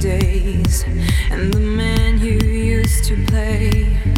days and the man you used to play.